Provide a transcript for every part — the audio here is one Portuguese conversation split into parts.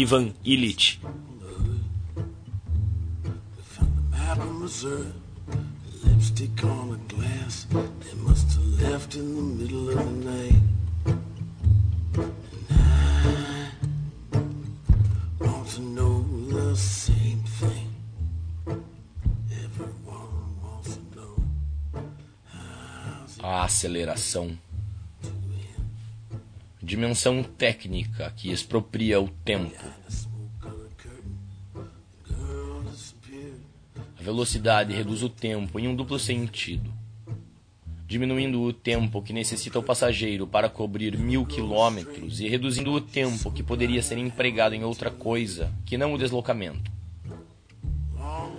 Ivan Illich. Lipstick on a glass. They must have left in the middle of the night. And I want to know the same thing. Everyone wants to know. A aceleração. Dimensão técnica que expropria o tempo. A velocidade reduz o tempo em um duplo sentido, diminuindo o tempo que necessita o passageiro para cobrir mil quilômetros e reduzindo o tempo que poderia ser empregado em outra coisa que não o deslocamento.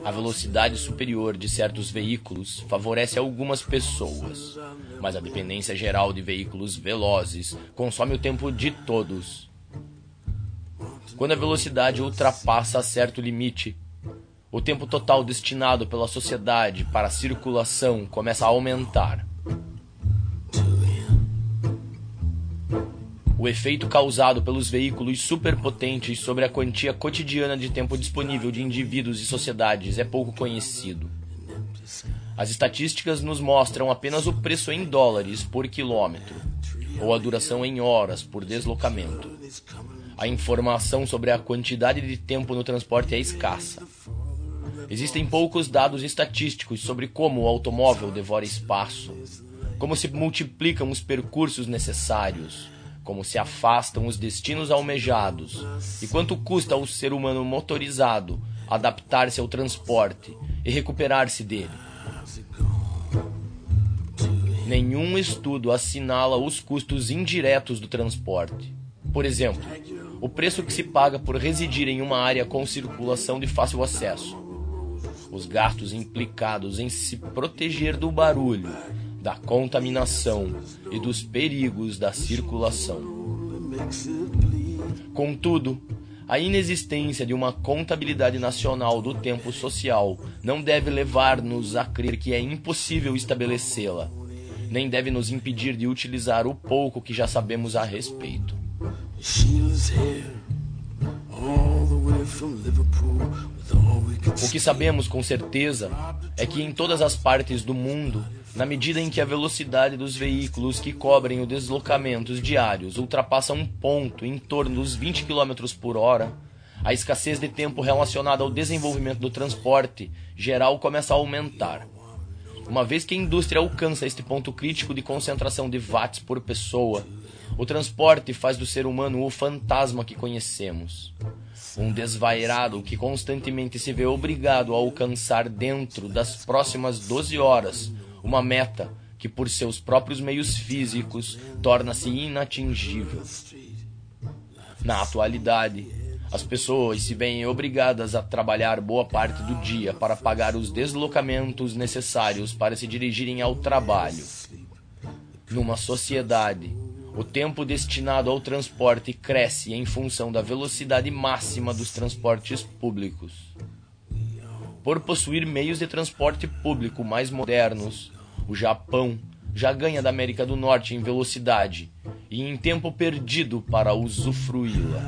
A velocidade superior de certos veículos favorece algumas pessoas, mas a dependência geral de veículos velozes consome o tempo de todos. Quando a velocidade ultrapassa certo limite, o tempo total destinado pela sociedade para a circulação começa a aumentar. O efeito causado pelos veículos superpotentes sobre a quantia cotidiana de tempo disponível de indivíduos e sociedades é pouco conhecido. As estatísticas nos mostram apenas o preço em dólares por quilômetro, ou a duração em horas por deslocamento. A informação sobre a quantidade de tempo no transporte é escassa. Existem poucos dados estatísticos sobre como o automóvel devora espaço, como se multiplicam os percursos necessários, como se afastam os destinos almejados e quanto custa ao ser humano motorizado adaptar-se ao transporte e recuperar-se dele. Nenhum estudo assinala os custos indiretos do transporte. Por exemplo, o preço que se paga por residir em uma área com circulação de fácil acesso, os gastos implicados em se proteger do barulho, da contaminação e dos perigos da circulação. Contudo, a inexistência de uma contabilidade nacional do tempo social não deve levar-nos a crer que é impossível estabelecê-la, nem deve nos impedir de utilizar o pouco que já sabemos a respeito. O que sabemos com certeza é que em todas as partes do mundo, na medida em que a velocidade dos veículos que cobrem os deslocamentos diários ultrapassa um ponto em torno dos 20 km por hora, a escassez de tempo relacionada ao desenvolvimento do transporte geral começa a aumentar. Uma vez que a indústria alcança este ponto crítico de concentração de watts por pessoa, o transporte faz do ser humano o fantasma que conhecemos. Um desvairado que constantemente se vê obrigado a alcançar dentro das próximas 12 horas uma meta que, por seus próprios meios físicos, torna-se inatingível. Na atualidade, as pessoas se veem obrigadas a trabalhar boa parte do dia para pagar os deslocamentos necessários para se dirigirem ao trabalho. Numa sociedade, o tempo destinado ao transporte cresce em função da velocidade máxima dos transportes públicos. Por possuir meios de transporte público mais modernos, o Japão já ganha da América do Norte em velocidade e em tempo perdido para usufruí-la.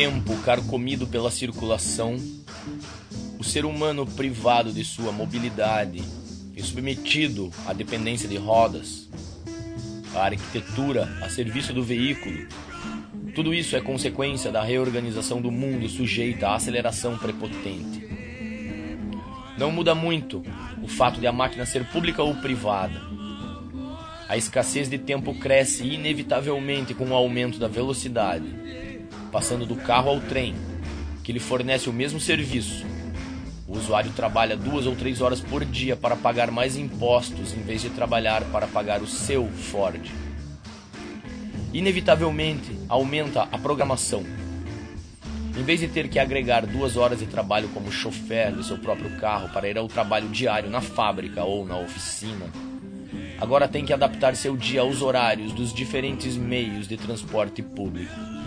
Tempo carcomido pela circulação, o ser humano privado de sua mobilidade e submetido à dependência de rodas, a arquitetura a serviço do veículo, tudo isso é consequência da reorganização do mundo sujeita à aceleração prepotente. Não muda muito o fato de a máquina ser pública ou privada. A escassez de tempo cresce inevitavelmente com o aumento da velocidade, passando do carro ao trem, que lhe fornece o mesmo serviço. O usuário trabalha duas ou três horas por dia para pagar mais impostos em vez de trabalhar para pagar o seu Ford. Inevitavelmente aumenta a programação. Em vez de ter que agregar duas horas de trabalho como chofer do seu próprio carro para ir ao trabalho diário na fábrica ou na oficina, agora tem que adaptar seu dia aos horários dos diferentes meios de transporte público.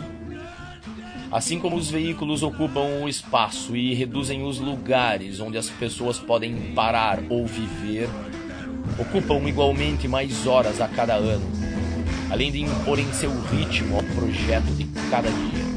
Assim como os veículos ocupam o espaço e reduzem os lugares onde as pessoas podem parar ou viver, ocupam igualmente mais horas a cada ano, além de imporem seu ritmo ao projeto de cada dia.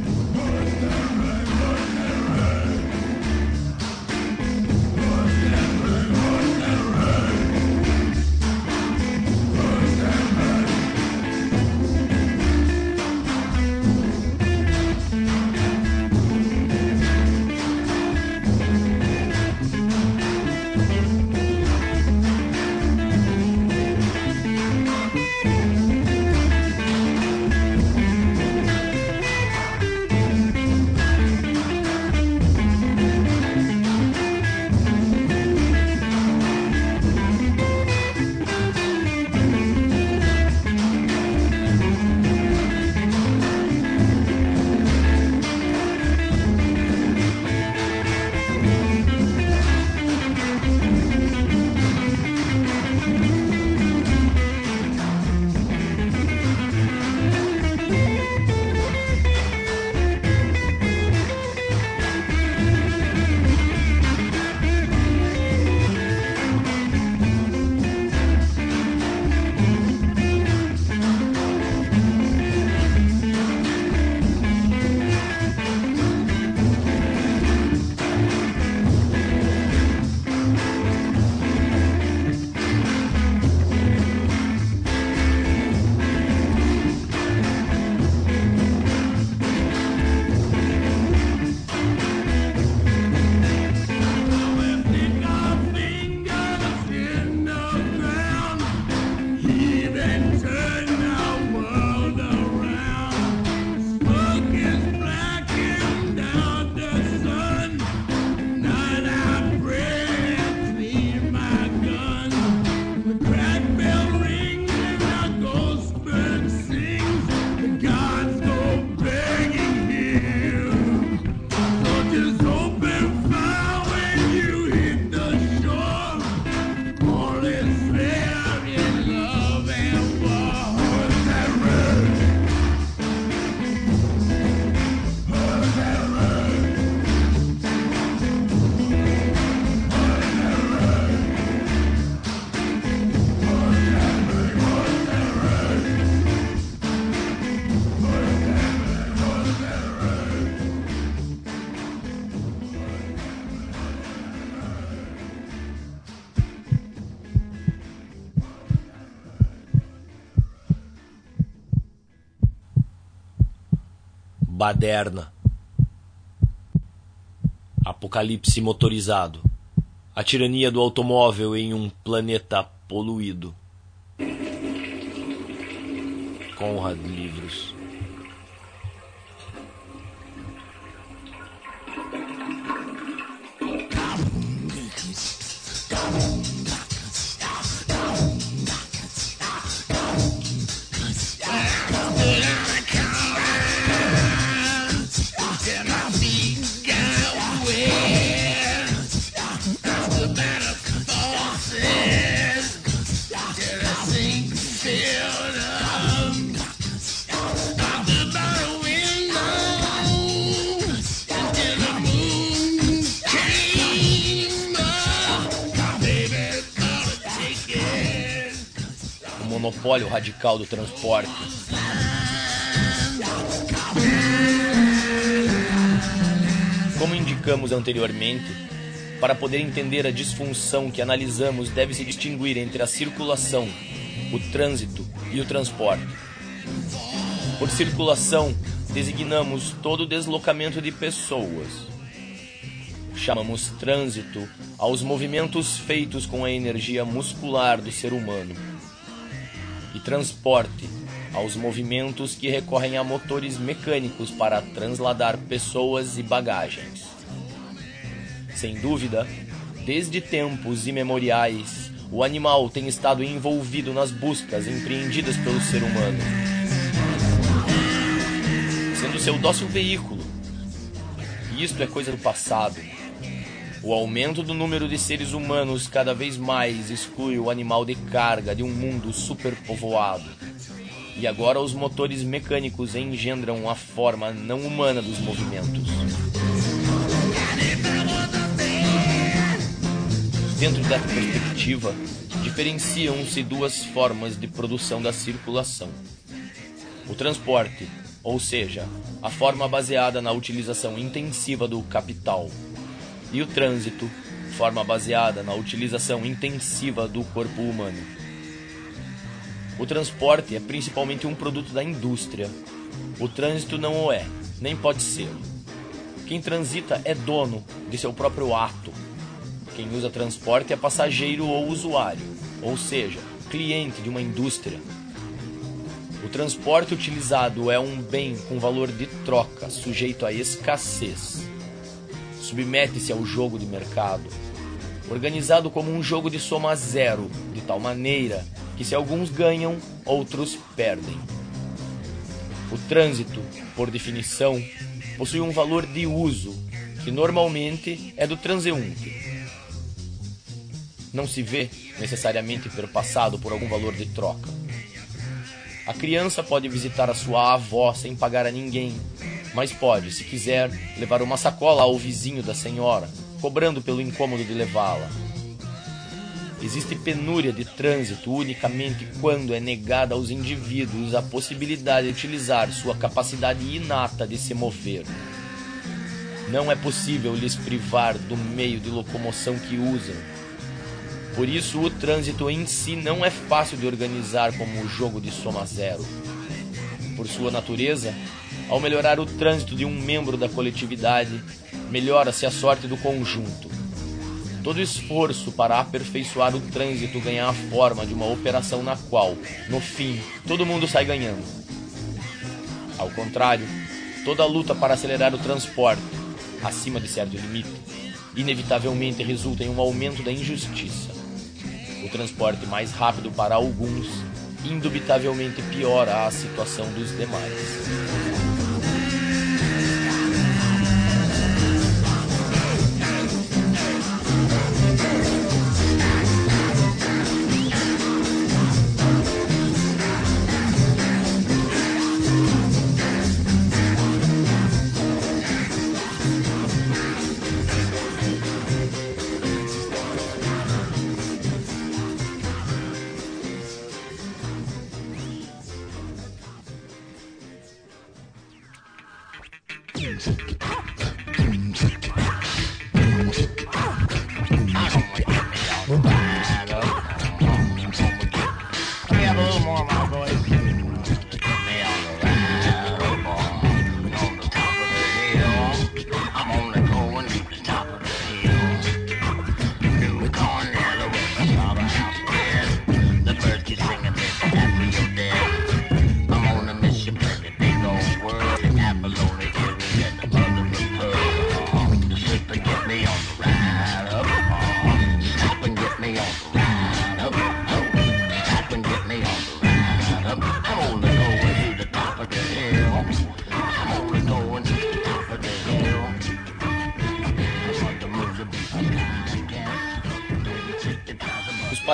Baderna. Apocalipse motorizado. A tirania do automóvel em um planeta poluído. Conrad Livros. Monopólio radical do transporte. explicamos anteriormente, para poder entender a disfunção que analisamos, deve-se distinguir entre a circulação, o trânsito e o transporte. Por circulação, designamos todo o deslocamento de pessoas. Chamamos trânsito aos movimentos feitos com a energia muscular do ser humano. E transporte aos movimentos que recorrem a motores mecânicos para transladar pessoas e bagagens. Sem dúvida, desde tempos imemoriais, o animal tem estado envolvido nas buscas empreendidas pelo ser humano, sendo seu dócil veículo. E isto é coisa do passado. O aumento do número de seres humanos cada vez mais exclui o animal de carga de um mundo superpovoado. E agora os motores mecânicos engendram a forma não humana dos movimentos. Dentro dessa perspectiva, diferenciam-se duas formas de produção da circulação: o transporte, ou seja, a forma baseada na utilização intensiva do capital, e o trânsito, forma baseada na utilização intensiva do corpo humano. O transporte é principalmente um produto da indústria. O trânsito não o é, nem pode ser. Quem transita é dono de seu próprio ato quem usa transporte é passageiro ou usuário, ou seja, cliente de uma indústria. O transporte utilizado é um bem com valor de troca, sujeito à escassez. Submete-se ao jogo de mercado, organizado como um jogo de soma zero, de tal maneira que se alguns ganham, outros perdem. O trânsito, por definição, possui um valor de uso, que normalmente é do transeunte, não se vê necessariamente perpassado por algum valor de troca. A criança pode visitar a sua avó sem pagar a ninguém, mas pode, se quiser, levar uma sacola ao vizinho da senhora, cobrando pelo incômodo de levá-la. Existe penúria de trânsito unicamente quando é negada aos indivíduos a possibilidade de utilizar sua capacidade inata de se mover. Não é possível lhes privar do meio de locomoção que usam, por isso, o trânsito em si não é fácil de organizar como o jogo de soma zero. Por sua natureza, ao melhorar o trânsito de um membro da coletividade, melhora-se a sorte do conjunto. Todo esforço para aperfeiçoar o trânsito ganha a forma de uma operação na qual, no fim, todo mundo sai ganhando. Ao contrário, toda luta para acelerar o transporte, acima de certo limite, inevitavelmente resulta em um aumento da injustiça o transporte mais rápido para alguns indubitavelmente piora a situação dos demais.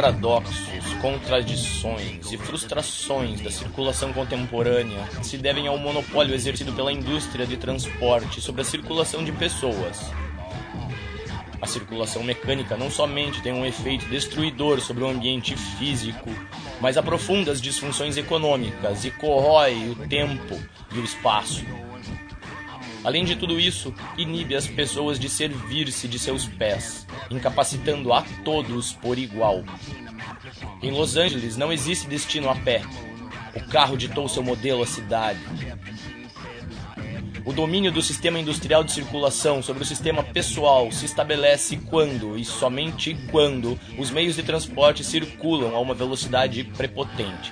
Paradoxos, contradições e frustrações da circulação contemporânea se devem ao monopólio exercido pela indústria de transporte sobre a circulação de pessoas. A circulação mecânica não somente tem um efeito destruidor sobre o ambiente físico, mas aprofunda as disfunções econômicas e corrói o tempo e o espaço. Além de tudo isso, inibe as pessoas de servir-se de seus pés, incapacitando a todos por igual. Em Los Angeles não existe destino a pé. O carro ditou seu modelo à cidade. O domínio do sistema industrial de circulação sobre o sistema pessoal se estabelece quando, e somente quando, os meios de transporte circulam a uma velocidade prepotente.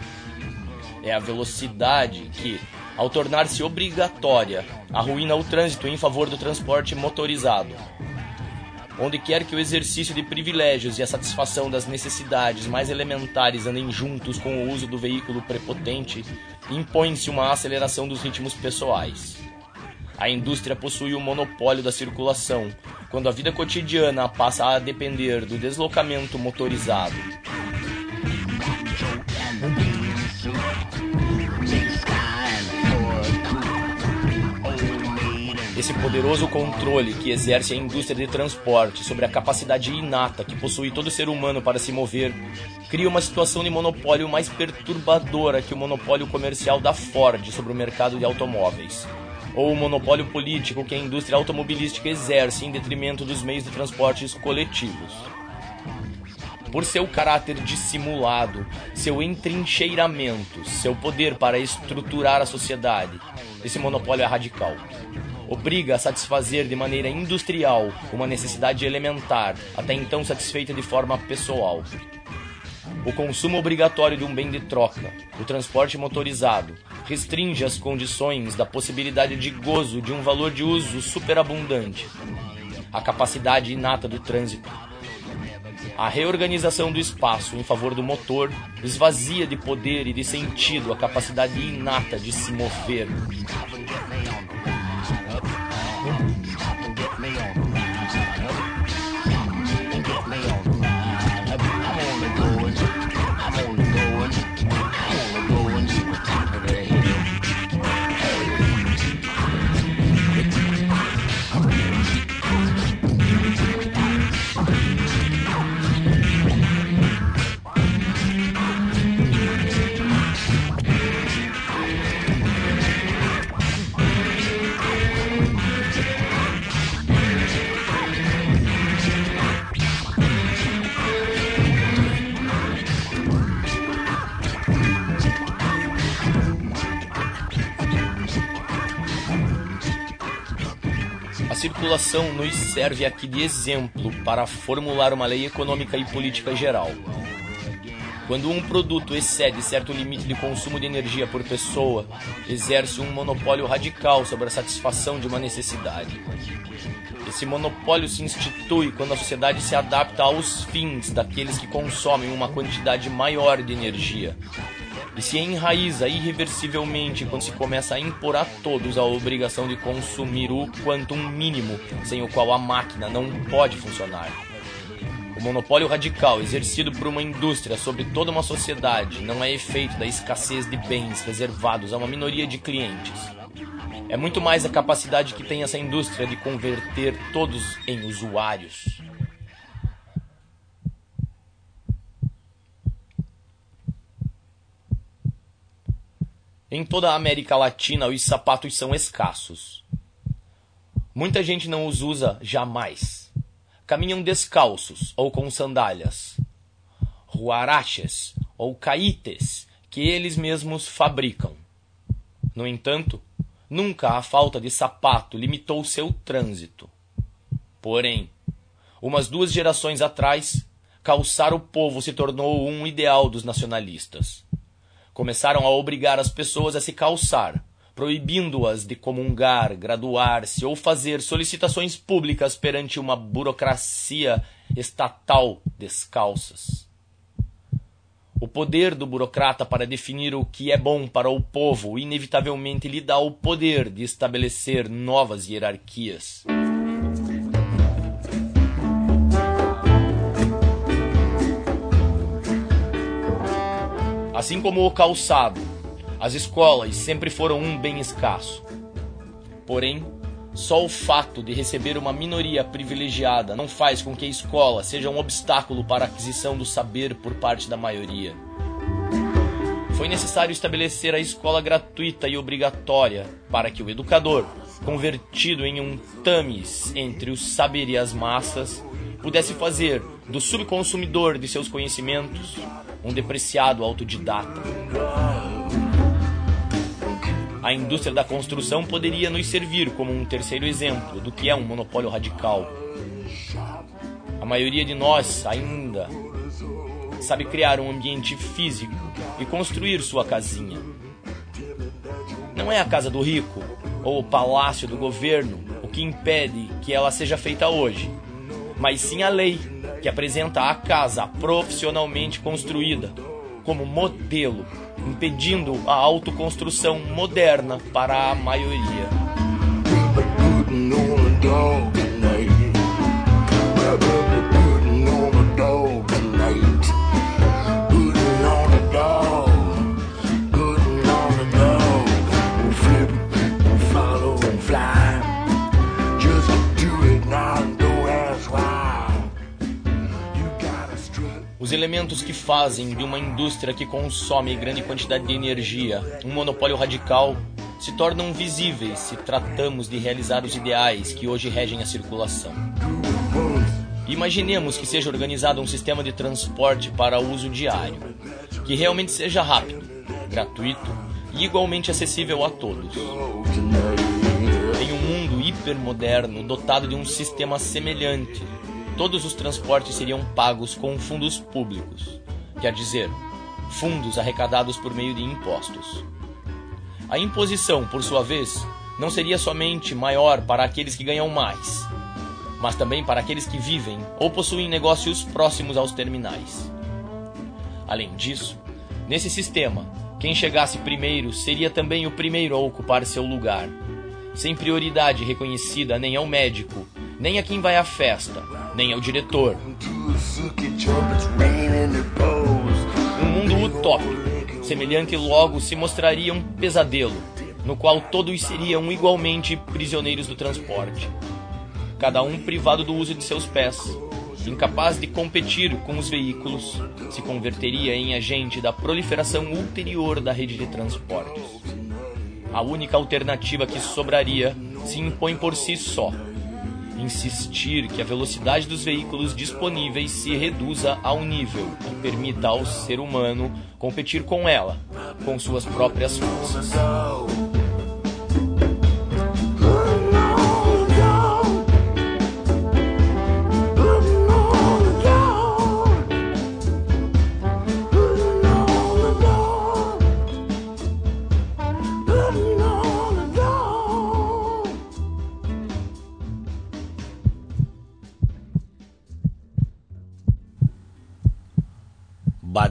É a velocidade que, ao tornar-se obrigatória, arruína o trânsito em favor do transporte motorizado. Onde quer que o exercício de privilégios e a satisfação das necessidades mais elementares andem juntos com o uso do veículo prepotente, impõe-se uma aceleração dos ritmos pessoais. A indústria possui o monopólio da circulação, quando a vida cotidiana passa a depender do deslocamento motorizado. Esse poderoso controle que exerce a indústria de transporte sobre a capacidade inata que possui todo ser humano para se mover, cria uma situação de monopólio mais perturbadora que o monopólio comercial da Ford sobre o mercado de automóveis ou o monopólio político que a indústria automobilística exerce em detrimento dos meios de transportes coletivos. Por seu caráter dissimulado, seu entrincheiramento, seu poder para estruturar a sociedade, esse monopólio é radical. Obriga a satisfazer de maneira industrial uma necessidade elementar, até então satisfeita de forma pessoal o consumo obrigatório de um bem de troca, o transporte motorizado, restringe as condições da possibilidade de gozo de um valor de uso superabundante, a capacidade inata do trânsito. A reorganização do espaço em favor do motor esvazia de poder e de sentido a capacidade inata de se mover. Circulação nos serve aqui de exemplo para formular uma lei econômica e política geral. Quando um produto excede certo limite de consumo de energia por pessoa, exerce um monopólio radical sobre a satisfação de uma necessidade. Esse monopólio se institui quando a sociedade se adapta aos fins daqueles que consomem uma quantidade maior de energia, e se enraiza irreversivelmente quando se começa a impor a todos a obrigação de consumir o quantum mínimo sem o qual a máquina não pode funcionar. O monopólio radical exercido por uma indústria sobre toda uma sociedade não é efeito da escassez de bens reservados a uma minoria de clientes. É muito mais a capacidade que tem essa indústria de converter todos em usuários. Em toda a América Latina, os sapatos são escassos. Muita gente não os usa jamais. Caminham descalços ou com sandálias. Ruaraches ou caites que eles mesmos fabricam. No entanto, nunca a falta de sapato limitou seu trânsito. Porém, umas duas gerações atrás, calçar o povo se tornou um ideal dos nacionalistas começaram a obrigar as pessoas a se calçar, proibindo-as de comungar, graduar-se ou fazer solicitações públicas perante uma burocracia estatal descalças. O poder do burocrata para definir o que é bom para o povo inevitavelmente lhe dá o poder de estabelecer novas hierarquias. Assim como o calçado, as escolas sempre foram um bem escasso. Porém, só o fato de receber uma minoria privilegiada não faz com que a escola seja um obstáculo para a aquisição do saber por parte da maioria. Foi necessário estabelecer a escola gratuita e obrigatória para que o educador, convertido em um tamis entre o saber e as massas, pudesse fazer do subconsumidor de seus conhecimentos um depreciado autodidata. A indústria da construção poderia nos servir como um terceiro exemplo do que é um monopólio radical. A maioria de nós ainda sabe criar um ambiente físico e construir sua casinha. Não é a casa do rico ou o palácio do governo o que impede que ela seja feita hoje, mas sim a lei que apresenta a casa profissionalmente construída como modelo, impedindo a autoconstrução moderna para a maioria. Os elementos que fazem de uma indústria que consome grande quantidade de energia um monopólio radical se tornam visíveis se tratamos de realizar os ideais que hoje regem a circulação. Imaginemos que seja organizado um sistema de transporte para uso diário, que realmente seja rápido, gratuito e igualmente acessível a todos. Em um mundo hipermoderno dotado de um sistema semelhante todos os transportes seriam pagos com fundos públicos, quer dizer, fundos arrecadados por meio de impostos. A imposição, por sua vez, não seria somente maior para aqueles que ganham mais, mas também para aqueles que vivem ou possuem negócios próximos aos terminais. Além disso, nesse sistema, quem chegasse primeiro seria também o primeiro a ocupar seu lugar, sem prioridade reconhecida nem ao médico, nem a quem vai à festa, nem ao diretor. Um mundo utópico, semelhante logo se mostraria um pesadelo, no qual todos seriam igualmente prisioneiros do transporte, cada um privado do uso de seus pés, incapaz de competir com os veículos, se converteria em agente da proliferação ulterior da rede de transportes. A única alternativa que sobraria se impõe por si só insistir que a velocidade dos veículos disponíveis se reduza ao nível que permita ao ser humano competir com ela, com suas próprias forças.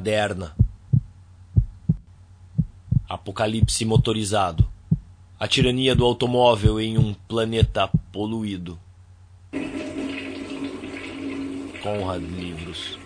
Baderna. Apocalipse motorizado. A tirania do automóvel em um planeta poluído. Conrad Livros.